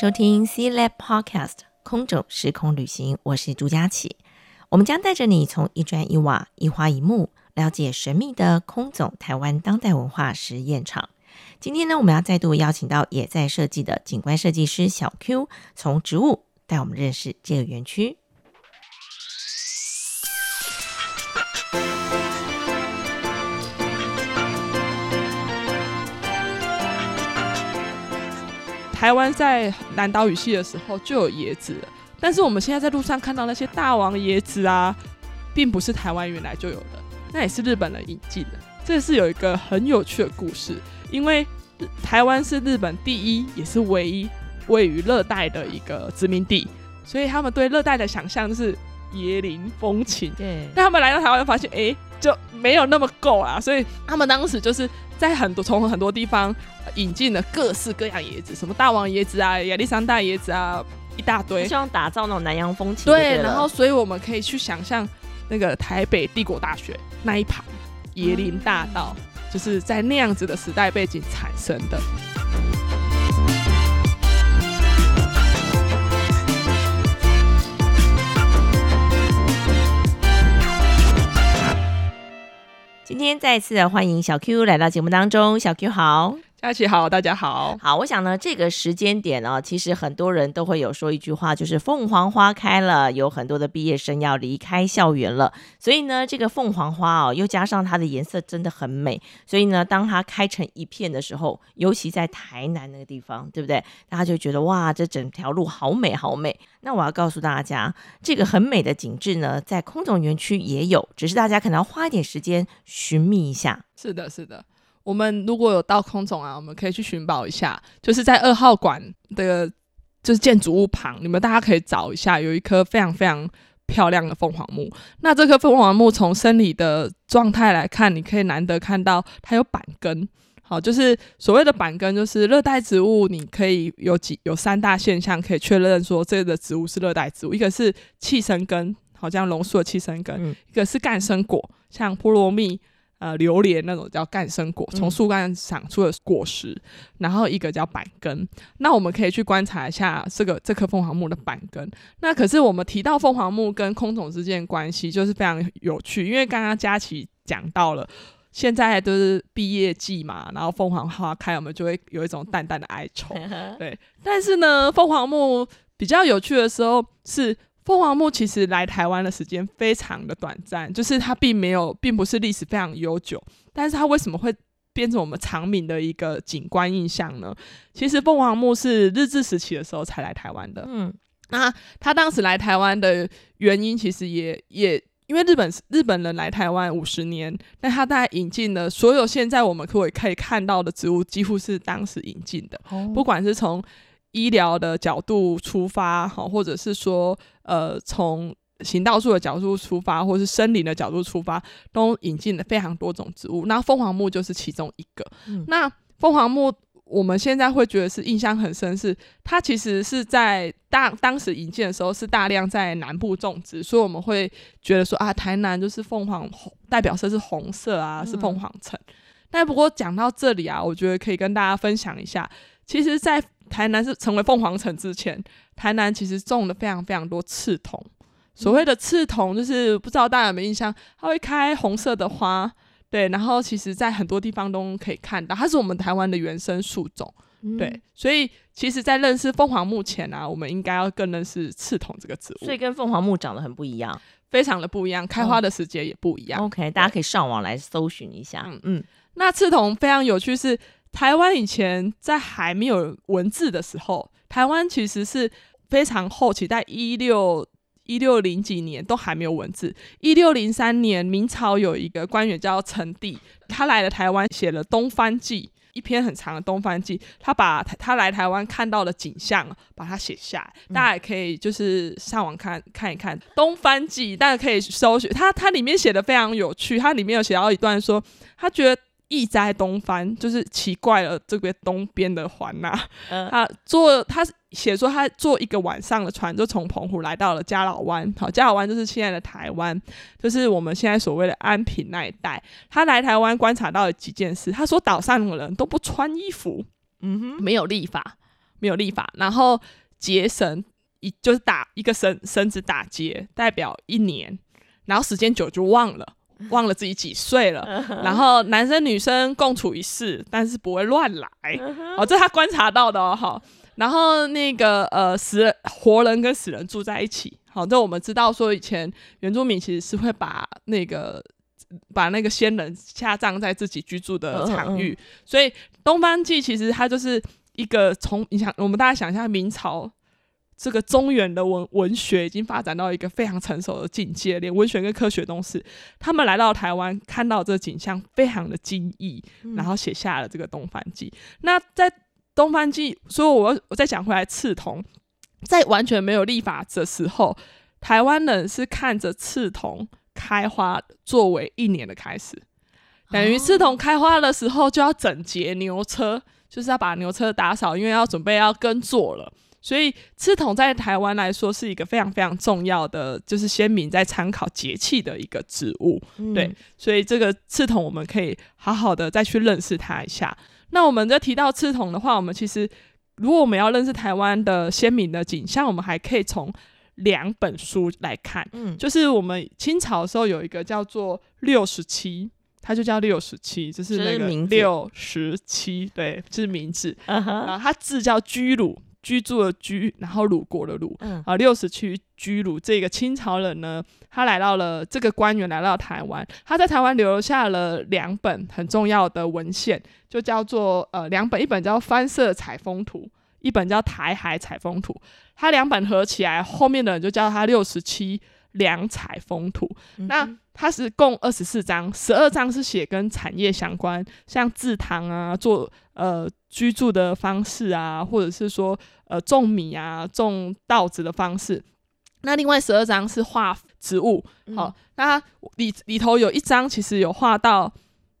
收听 C Lab Podcast 空总时空旅行，我是朱佳琪。我们将带着你从一砖一瓦、一花一木，了解神秘的空总台湾当代文化实验场。今天呢，我们要再度邀请到也在设计的景观设计师小 Q，从植物带我们认识这个园区。台湾在南岛语系的时候就有椰子了，但是我们现在在路上看到那些大王椰子啊，并不是台湾原来就有的，那也是日本人引进的。这是有一个很有趣的故事，因为台湾是日本第一也是唯一位于热带的一个殖民地，所以他们对热带的想象是椰林风情。对，那他们来到台湾发现，哎，就没有那么够啦，所以他们当时就是在很多从很多地方。引进了各式各样椰子，什么大王椰子啊、亚历山大椰子啊，一大堆。希望打造那种南洋风情。对，然后所以我们可以去想象那个台北帝国大学那一排椰林大道，嗯，就是在那样子的时代背景产生的。天再次的欢迎小 Q 来到节目当中，小 Q 好。佳琪好，大家好。好，我想呢，这个时间点呢，其实很多人都会有说一句话，就是凤凰花开了，有很多的毕业生要离开校园了。所以呢，这个凤凰花哦，又加上它的颜色真的很美。所以呢，当它开成一片的时候，尤其在台南那个地方，对不对？大家就觉得哇，这整条路好美好美。那我要告诉大家，这个很美的景致呢，在空总园区也有，只是大家可能要花一点时间寻觅一下。是的，是的。我们如果有到空总啊，我们可以去寻宝一下，就是在二号馆的，就是建筑物旁，你们大家可以找一下，有一棵非常非常漂亮的凤凰木。那这棵凤凰木从生理的状态来看，你可以难得看到它有板根。好，就是所谓的板根，就是热带植物，你可以有几有三大现象可以确认说这个植物是热带植物，一个是气生根，好像榕树的气生根，嗯，一个是干生果，像菠萝蜜。呃，榴莲那种叫干生果，从树干长出的果实，嗯，然后一个叫板根。那我们可以去观察一下这个这棵凤凰木的板根。那可是我们提到凤凰木跟空总之间的关系，就是非常有趣，因为刚刚佳琪讲到了，现在都是毕业季嘛，然后凤凰花开，我们就会有一种淡淡的哀愁。对，但是呢，凤凰木比较有趣的时候是。凤凰木其实来台湾的时间非常的短暂，就是它并没有，并不是历史非常悠久。但是它为什么会变成我们长明的一个景观印象呢？其实凤凰木是日治时期的时候才来台湾的。嗯，那他当时来台湾的原因，其实也也因为日本日本人来台湾五十年，但他大概引进的所有现在我们可以可以看到的植物，几乎是当时引进的，哦，不管是从。医疗的角度出发，好，或者是说，呃，从行道树的角度出发，或者是森林的角度出发，都引进了非常多种植物。那凤凰木就是其中一个。嗯、那凤凰木，我们现在会觉得是印象很深，是它其实是在大当时引进的时候是大量在南部种植，所以我们会觉得说啊，台南就是凤凰红，代表色是红色啊，是凤凰城。嗯、但不过讲到这里啊，我觉得可以跟大家分享一下，其实，在台南是成为凤凰城之前，台南其实种了非常非常多刺桐。所谓的刺桐，就是不知道大家有没有印象，它会开红色的花，对。然后其实在很多地方都可以看到，它是我们台湾的原生树种，对。所以其实，在认识凤凰木前啊，我们应该要更认识刺桐这个植物。所以跟凤凰木长得很不一样，非常的不一样，开花的时节也不一样。OK，大家可以上网来搜寻一下。嗯嗯，那刺桐非常有趣是。台湾以前在还没有文字的时候，台湾其实是非常后期，在一六一六零几年都还没有文字。一六零三年，明朝有一个官员叫陈第，他来了台湾，写了《东番记》，一篇很长的《东方记》，他把他来台湾看到的景象把它写下来，大家也可以就是上网看看一看《东方记》，大家可以搜寻。他他里面写的非常有趣，他里面有写到一段说，他觉得。异哉东方，就是奇怪了这个东边的环呐、啊。嗯、他坐他写说他坐一个晚上的船，就从澎湖来到了嘉老湾。好，嘉老湾就是现在的台湾，就是我们现在所谓的安平那一带。他来台湾观察到了几件事。他说岛上的人都不穿衣服，嗯哼，没有立法，没有立法。然后结绳一就是打一个绳绳子打结，代表一年，然后时间久就忘了，忘了自己几岁了。然后男生女生共处一室，但是不会乱来。哦，这是他观察到的哦。好，然后那个呃死人活人跟死人住在一起。好，这我们知道说以前原住民其实是会把那个。把那个先人下葬在自己居住的场域，嗯嗯嗯，所以东方祭其实它就是一个从你想，我们大家想一下，明朝这个中原的文文学已经发展到一个非常成熟的境界，连文学跟科学都是。他们来到台湾，看到这景象，非常的惊异，然后写下了这个东方记。嗯、那在东方记，所以我我再讲回来，刺桐在完全没有立法的时候，台湾人是看着刺桐。开花作为一年的开始，等于刺桐开花的时候就要整洁牛车，就是要把牛车打扫，因为要准备要耕作了。所以刺桐在台湾来说是一个非常非常重要的，就是先民在参考节气的一个植物。嗯、对，所以这个刺桐我们可以好好的再去认识它一下。那我们在提到刺桐的话，我们其实如果我们要认识台湾的先民的景象，我们还可以从。两本书来看，嗯，就是我们清朝的时候有一个叫做六十七，它就叫六十七，就是那个六十七，对，就是名字。嗯、然后它字叫居鲁，居住的居，然后鲁国的鲁，嗯，啊，六十七居鲁这个清朝人呢，他来到了这个官员来到台湾，他在台湾留下了两本很重要的文献，就叫做呃两本，一本叫《翻社采风图》。一本叫《台海采风图》，他两本合起来，后面的人就叫他六十七两采风图。嗯、那它是共二十四章，十二章是写跟产业相关，像制糖啊，做呃居住的方式啊，或者是说呃种米啊、种稻子的方式。那另外十二章是画植物，好，嗯、那里里头有一张其实有画到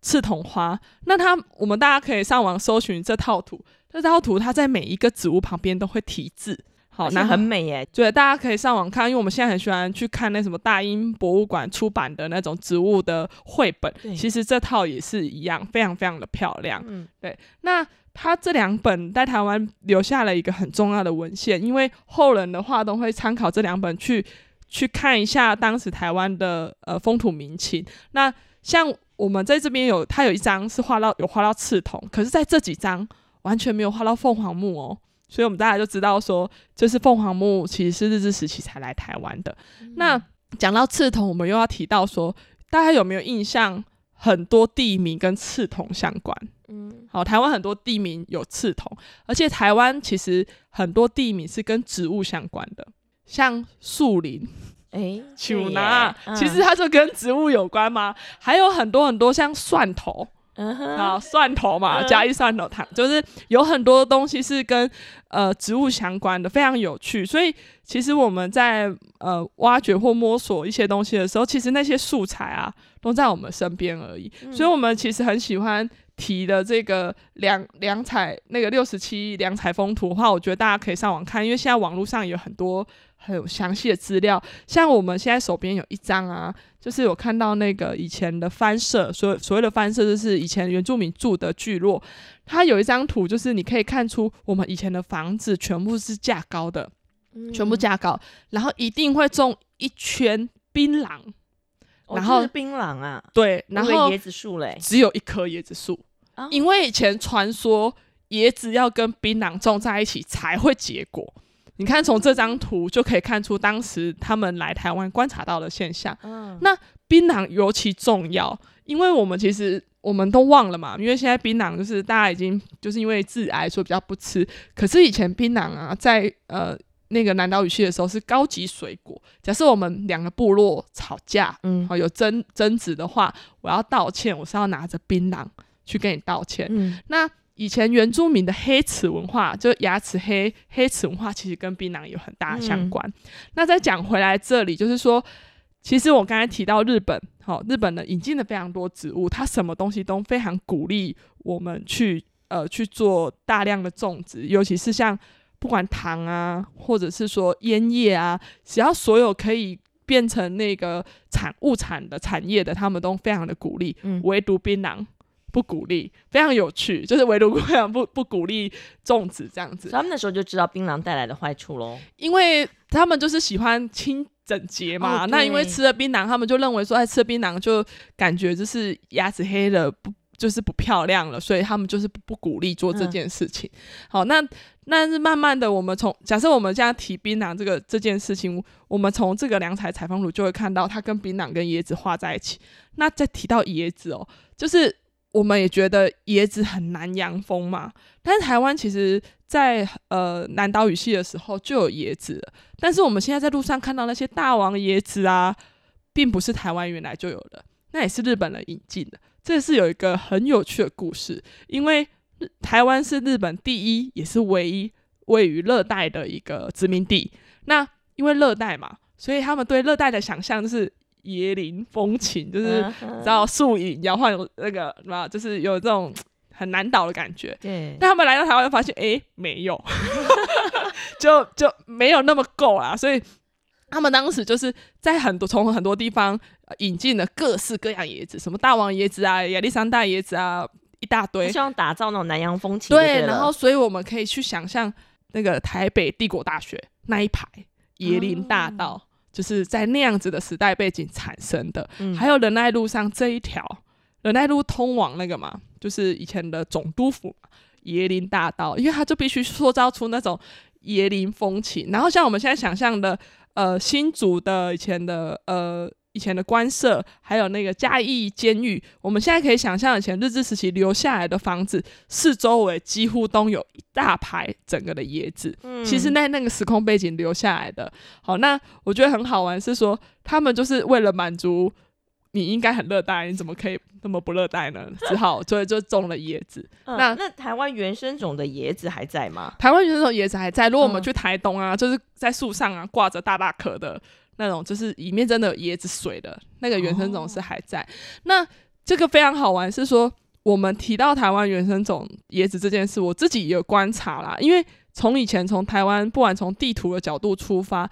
刺桐花。那它我们大家可以上网搜寻这套图。这套图，它在每一个植物旁边都会题字，好，那很美耶。对，大家可以上网看，因为我们现在很喜欢去看那什么大英博物馆出版的那种植物的绘本，其实这套也是一样，非常非常的漂亮。嗯，对。那它这两本在台湾留下了一个很重要的文献，因为后人的话都会参考这两本去去看一下当时台湾的呃风土民情。那像我们在这边有，他有一张是画到有画到刺桐，可是在这几张。完全没有画到凤凰木哦，所以我们大家就知道说，就是凤凰木其实是日治时期才来台湾的。嗯、那讲到刺桐，我们又要提到说，大家有没有印象？很多地名跟刺桐相关。嗯，好，台湾很多地名有刺桐，而且台湾其实很多地名是跟植物相关的，像树林，哎，树拿，其实它就跟植物有关吗？还有很多很多像蒜头。嗯哼，啊，蒜头嘛，加一蒜头糖，就是有很多东西是跟呃植物相关的，非常有趣。所以其实我们在呃挖掘或摸索一些东西的时候，其实那些素材啊都在我们身边而已。嗯、所以我们其实很喜欢提的这个两两采那个六十七两采风图的话，我觉得大家可以上网看，因为现在网络上有很多。很有详细的资料，像我们现在手边有一张啊，就是我看到那个以前的翻社，所所谓的翻社就是以前原住民住的聚落，它有一张图，就是你可以看出我们以前的房子全部是架高的，嗯、全部架高，然后一定会种一圈槟榔，然后是槟榔啊，对，然后椰子树嘞，只有一棵椰子树，哦、因为以前传说椰子要跟槟榔种在一起才会结果。你看，从这张图就可以看出当时他们来台湾观察到的现象。嗯，那槟榔尤其重要，因为我们其实我们都忘了嘛，因为现在槟榔就是大家已经就是因为致癌，所以比较不吃。可是以前槟榔啊，在呃那个南岛语系的时候是高级水果。假设我们两个部落吵架，嗯，好有争争执的话，我要道歉，我是要拿着槟榔去跟你道歉。嗯，那。以前原住民的黑齿文化，就牙齿黑黑齿文化，其实跟槟榔有很大的相关。嗯、那再讲回来，这里就是说，其实我刚才提到日本，好、哦，日本呢引进了非常多植物，它什么东西都非常鼓励我们去呃去做大量的种植，尤其是像不管糖啊，或者是说烟叶啊，只要所有可以变成那个产物产的产业的，他们都非常的鼓励，嗯、唯独槟榔。不鼓励，非常有趣，就是唯独姑娘不不鼓励粽子这样子。他们那时候就知道槟榔带来的坏处喽，因为他们就是喜欢清整洁嘛。哦、那因为吃了槟榔，他们就认为说，哎，吃了槟榔就感觉就是牙齿黑了不。就是不漂亮了，所以他们就是不不鼓励做这件事情。嗯、好，那那是慢慢的，我们从假设我们现在提槟榔这个这件事情，我们从这个良材采风图就会看到它跟槟榔跟椰子画在一起。那再提到椰子哦，就是我们也觉得椰子很南洋风嘛，但是台湾其实在呃南岛语系的时候就有椰子，但是我们现在在路上看到那些大王椰子啊，并不是台湾原来就有的，那也是日本人引进的。这是有一个很有趣的故事，因为台湾是日本第一也是唯一位于热带的一个殖民地。那因为热带嘛，所以他们对热带的想象是椰林风情，就是知道树影摇晃有那个什么，就是有这种很难倒的感觉。对。但他们来到台湾发现，哎，没有，就就没有那么够啦，所以。他们当时就是在很多从很多地方引进了各式各样椰子，什么大王椰子啊、亚历山大椰子啊，一大堆，希望打造那种南洋风情。对，然后所以我们可以去想象那个台北帝国大学那一排椰林大道，嗯、就是在那样子的时代背景产生的。嗯、还有仁爱路上这一条仁爱路通往那个嘛，就是以前的总督府椰林大道，因为它就必须塑造出那种椰林风情。然后像我们现在想象的。呃，新竹的以前的呃以前的官舍，还有那个嘉义监狱，我们现在可以想象以前日治时期留下来的房子，四周围几乎都有一大排整个的椰子。嗯，其实那那个时空背景留下来的。好，那我觉得很好玩，是说他们就是为了满足你应该很热带，你怎么可以那么不热带呢？只好 所以就种了椰子。嗯、那那台湾原生种的椰子还在吗？台湾原生种椰子还在。如果我们去台东啊，嗯、就是在树上啊挂着大大颗的那种，就是里面真的有椰子水的那个原生种是还在。哦、那这个非常好玩，是说我们提到台湾原生种椰子这件事，我自己也有观察啦。因为从以前从台湾，不管从地图的角度出发，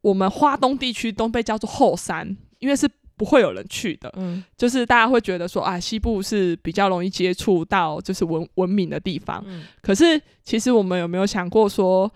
我们花东地区都被叫做后山，因为是。不会有人去的，嗯，就是大家会觉得说啊，西部是比较容易接触到就是文文明的地方，嗯，可是其实我们有没有想过说，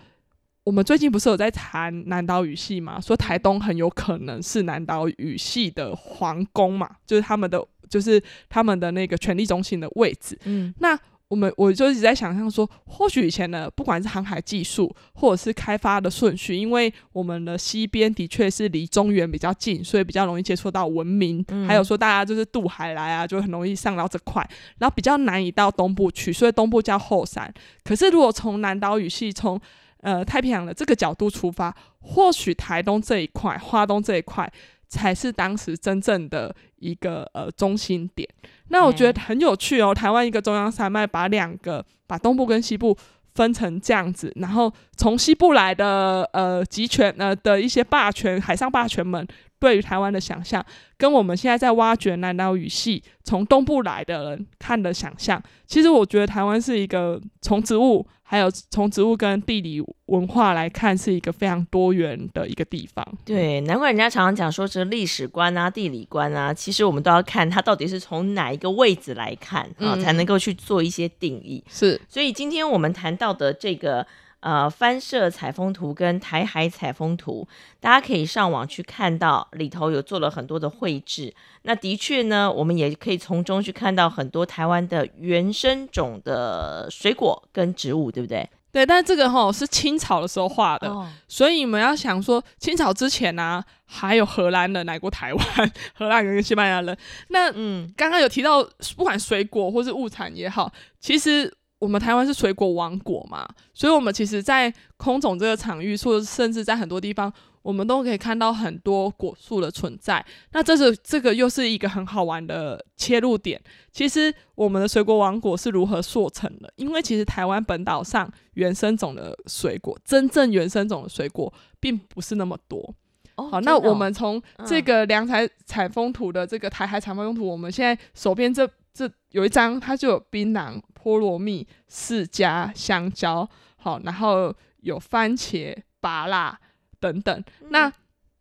我们最近不是有在谈南岛语系嘛？说台东很有可能是南岛语系的皇宫嘛，就是他们的就是他们的那个权力中心的位置，嗯，那。我们我就一直在想象说，或许以前的不管是航海技术，或者是开发的顺序，因为我们的西边的确是离中原比较近，所以比较容易接触到文明。嗯、还有说大家就是渡海来啊，就很容易上到这块，然后比较难以到东部去，所以东部叫后山。可是如果从南岛语系，从呃太平洋的这个角度出发，或许台东这一块、花东这一块。才是当时真正的一个呃中心点。那我觉得很有趣哦，台湾一个中央山脉，把两个把东部跟西部分成这样子，然后从西部来的呃集权呃的一些霸权海上霸权们。对于台湾的想象，跟我们现在在挖掘南岛语系从东部来的人看的想象，其实我觉得台湾是一个从植物，还有从植物跟地理文化来看，是一个非常多元的一个地方。对，难怪人家常常讲说这历史观啊、地理观啊，其实我们都要看它到底是从哪一个位置来看啊，嗯、才能够去做一些定义。是，所以今天我们谈到的这个。呃，翻社采风图跟台海采风图，大家可以上网去看到，里头有做了很多的绘制。那的确呢，我们也可以从中去看到很多台湾的原生种的水果跟植物，对不对？对，但这个吼是清朝的时候画的，哦、所以你们要想说，清朝之前呢、啊，还有荷兰人来过台湾，荷兰人跟西班牙人。那嗯，刚刚有提到，不管水果或是物产也好，其实。我们台湾是水果王国嘛，所以我们其实，在空总这个场域，或甚至在很多地方，我们都可以看到很多果树的存在。那这是这个又是一个很好玩的切入点。其实我们的水果王国是如何塑成的？因为其实台湾本岛上原生种的水果，真正原生种的水果并不是那么多。哦、好，那我们从这个良材采风图的这个台海采风图，嗯、我们现在手边这这有一张，它就有槟榔。菠萝蜜、释迦、香蕉，好，然后有番茄、芭辣等等。嗯、那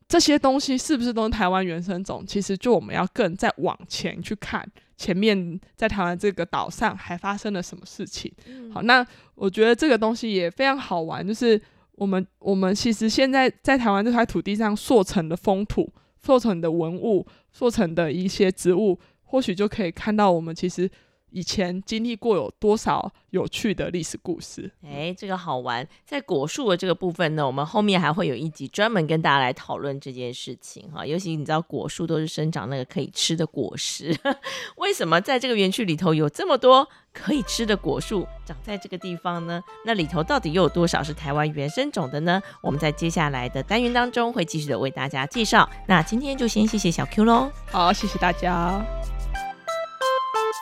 这些东西是不是都是台湾原生种？其实就我们要更再往前去看，前面在台湾这个岛上还发生了什么事情。嗯、好，那我觉得这个东西也非常好玩，就是我们我们其实现在在台湾这块土地上塑成的风土、塑成的文物、塑成的一些植物，或许就可以看到我们其实。以前经历过有多少有趣的历史故事？哎，这个好玩。在果树的这个部分呢，我们后面还会有一集专门跟大家来讨论这件事情哈。尤其你知道，果树都是生长那个可以吃的果实，为什么在这个园区里头有这么多可以吃的果树长在这个地方呢？那里头到底又有多少是台湾原生种的呢？我们在接下来的单元当中会继续的为大家介绍。那今天就先谢谢小 Q 喽。好，谢谢大家。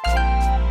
Thank you.